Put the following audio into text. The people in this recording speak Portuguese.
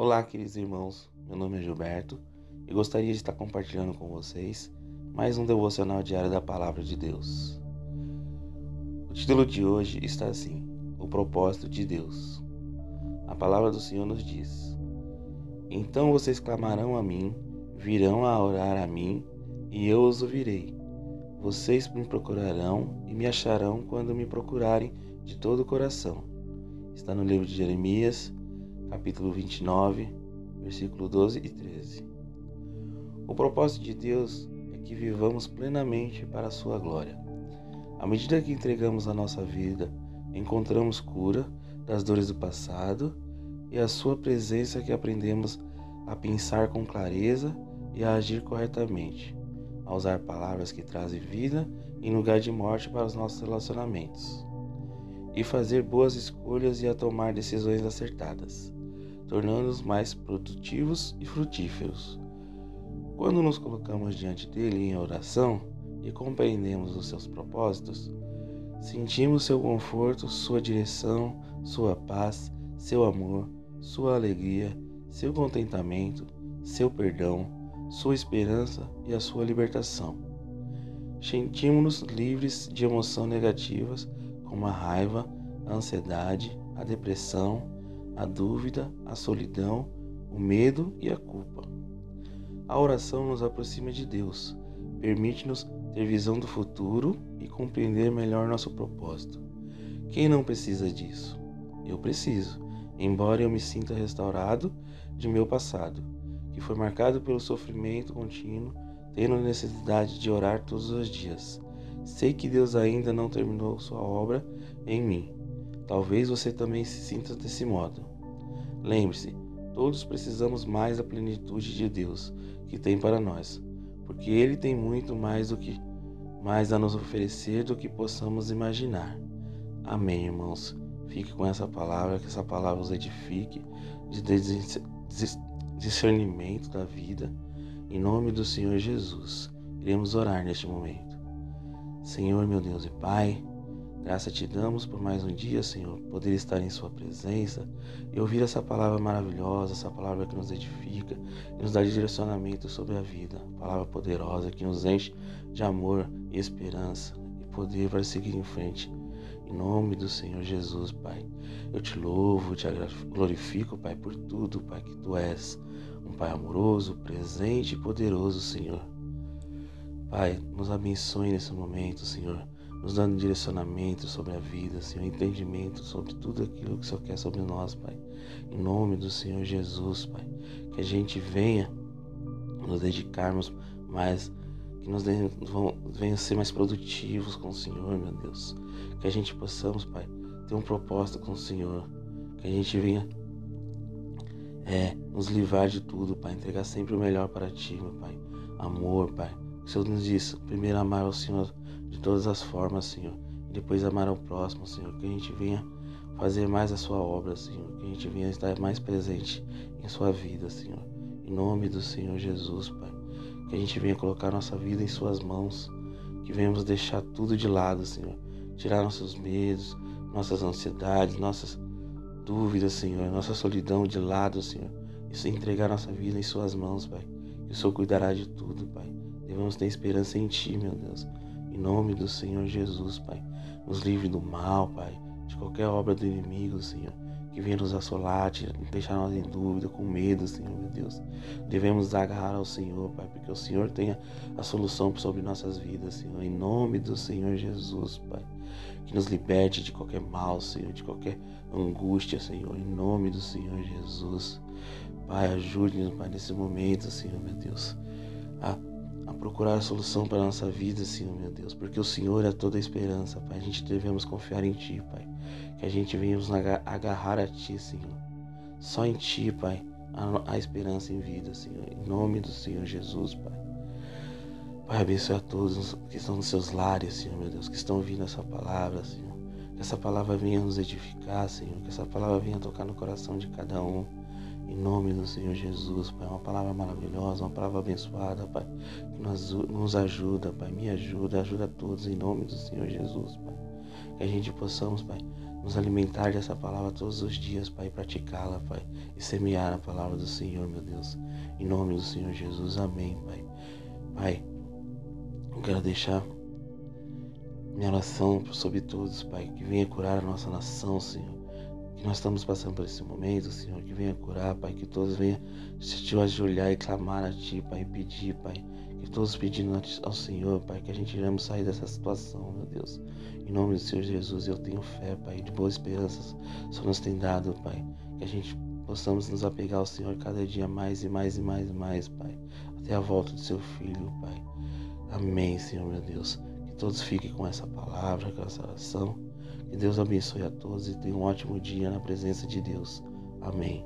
Olá, queridos irmãos. Meu nome é Gilberto e gostaria de estar compartilhando com vocês mais um devocional diário da Palavra de Deus. O título de hoje está assim: O propósito de Deus. A palavra do Senhor nos diz: Então vocês clamarão a mim, virão a orar a mim, e eu os ouvirei. Vocês me procurarão e me acharão quando me procurarem de todo o coração. Está no livro de Jeremias, capítulo 29, versículo 12 e 13. O propósito de Deus é que vivamos plenamente para a sua glória. À medida que entregamos a nossa vida, encontramos cura das dores do passado e a sua presença que aprendemos a pensar com clareza e a agir corretamente, a usar palavras que trazem vida em lugar de morte para os nossos relacionamentos, e fazer boas escolhas e a tomar decisões acertadas tornando-nos mais produtivos e frutíferos. Quando nos colocamos diante dele em oração e compreendemos os seus propósitos, sentimos seu conforto, sua direção, sua paz, seu amor, sua alegria, seu contentamento, seu perdão, sua esperança e a sua libertação. Sentimos-nos livres de emoções negativas como a raiva, a ansiedade, a depressão, a dúvida, a solidão, o medo e a culpa. A oração nos aproxima de Deus, permite-nos ter visão do futuro e compreender melhor nosso propósito. Quem não precisa disso? Eu preciso, embora eu me sinta restaurado de meu passado, que foi marcado pelo sofrimento contínuo, tendo necessidade de orar todos os dias. Sei que Deus ainda não terminou sua obra em mim. Talvez você também se sinta desse modo. Lembre-se, todos precisamos mais da plenitude de Deus que tem para nós, porque Ele tem muito mais do que mais a nos oferecer do que possamos imaginar. Amém, irmãos. Fique com essa palavra, que essa palavra os edifique de discernimento da vida. Em nome do Senhor Jesus, iremos orar neste momento. Senhor, meu Deus e Pai, Graça te damos por mais um dia, Senhor, poder estar em Sua presença e ouvir essa palavra maravilhosa, essa palavra que nos edifica e nos dá direcionamento sobre a vida. Palavra poderosa que nos enche de amor e esperança e poder para seguir em frente. Em nome do Senhor Jesus, Pai. Eu te louvo, te glorifico, Pai, por tudo, Pai, que Tu és. Um Pai amoroso, presente e poderoso, Senhor. Pai, nos abençoe nesse momento, Senhor nos dando direcionamento sobre a vida, Senhor, entendimento sobre tudo aquilo que o Senhor quer sobre nós, Pai. Em nome do Senhor Jesus, Pai, que a gente venha nos dedicarmos mais, que nós venha ser mais produtivos com o Senhor, meu Deus. Que a gente possamos, Pai, ter um propósito com o Senhor. Que a gente venha é, nos livrar de tudo, Pai, entregar sempre o melhor para Ti, meu Pai. Amor, Pai. O Senhor nos diz, primeiro amar ao Senhor de todas as formas, Senhor. E depois amar ao próximo, Senhor. Que a gente venha fazer mais a Sua obra, Senhor. Que a gente venha estar mais presente em Sua vida, Senhor. Em nome do Senhor Jesus, Pai. Que a gente venha colocar nossa vida em Suas mãos. Que venhamos deixar tudo de lado, Senhor. Tirar nossos medos, nossas ansiedades, nossas dúvidas, Senhor. Nossa solidão de lado, Senhor. E entregar nossa vida em Suas mãos, Pai. Que o Senhor cuidará de tudo, Pai. Devemos ter esperança em Ti, meu Deus. Em nome do Senhor Jesus, Pai, nos livre do mal, Pai, de qualquer obra do inimigo, Senhor, que venha nos assolar, deixar nós em dúvida, com medo, Senhor, meu Deus. Devemos agarrar ao Senhor, Pai, porque o Senhor tenha a solução sobre nossas vidas, Senhor, em nome do Senhor Jesus, Pai. Que nos liberte de qualquer mal, Senhor, de qualquer angústia, Senhor, em nome do Senhor Jesus. Pai, ajude-nos, Pai, nesse momento, Senhor, meu Deus, procurar a solução para a nossa vida, Senhor, meu Deus, porque o Senhor é toda a esperança, Pai. A gente devemos confiar em Ti, Pai. Que a gente venha nos agarrar a Ti, Senhor. Só em Ti, Pai, há esperança em vida, Senhor. Em nome do Senhor Jesus, Pai. Pai, abençoe a todos que estão nos seus lares, Senhor, meu Deus, que estão ouvindo essa palavra, Senhor. Que essa palavra venha nos edificar, Senhor. Que essa palavra venha tocar no coração de cada um. Em nome do Senhor Jesus, Pai, uma palavra maravilhosa, uma palavra abençoada, Pai, que nos, nos ajuda, Pai, me ajuda, ajuda a todos, em nome do Senhor Jesus, Pai. Que a gente possamos, Pai, nos alimentar dessa palavra todos os dias, Pai, praticá-la, Pai, e semear a palavra do Senhor, meu Deus. Em nome do Senhor Jesus, amém, Pai. Pai, eu quero deixar minha oração sobre todos, Pai, que venha curar a nossa nação, Senhor. Que nós estamos passando por esse momento, Senhor, que venha curar, Pai, que todos venham se te ajoelhar e clamar a Ti, Pai, e pedir, Pai, que todos pedindo ao Senhor, Pai, que a gente iremos sair dessa situação, meu Deus. Em nome do Senhor Jesus, eu tenho fé, Pai, de boas esperanças só nos tem dado, Pai. Que a gente possamos nos apegar ao Senhor cada dia mais e mais e mais e mais, Pai. Até a volta do seu Filho, Pai. Amém, Senhor, meu Deus. Que todos fiquem com essa palavra, com essa oração. Que Deus abençoe a todos e tenham um ótimo dia na presença de Deus. Amém.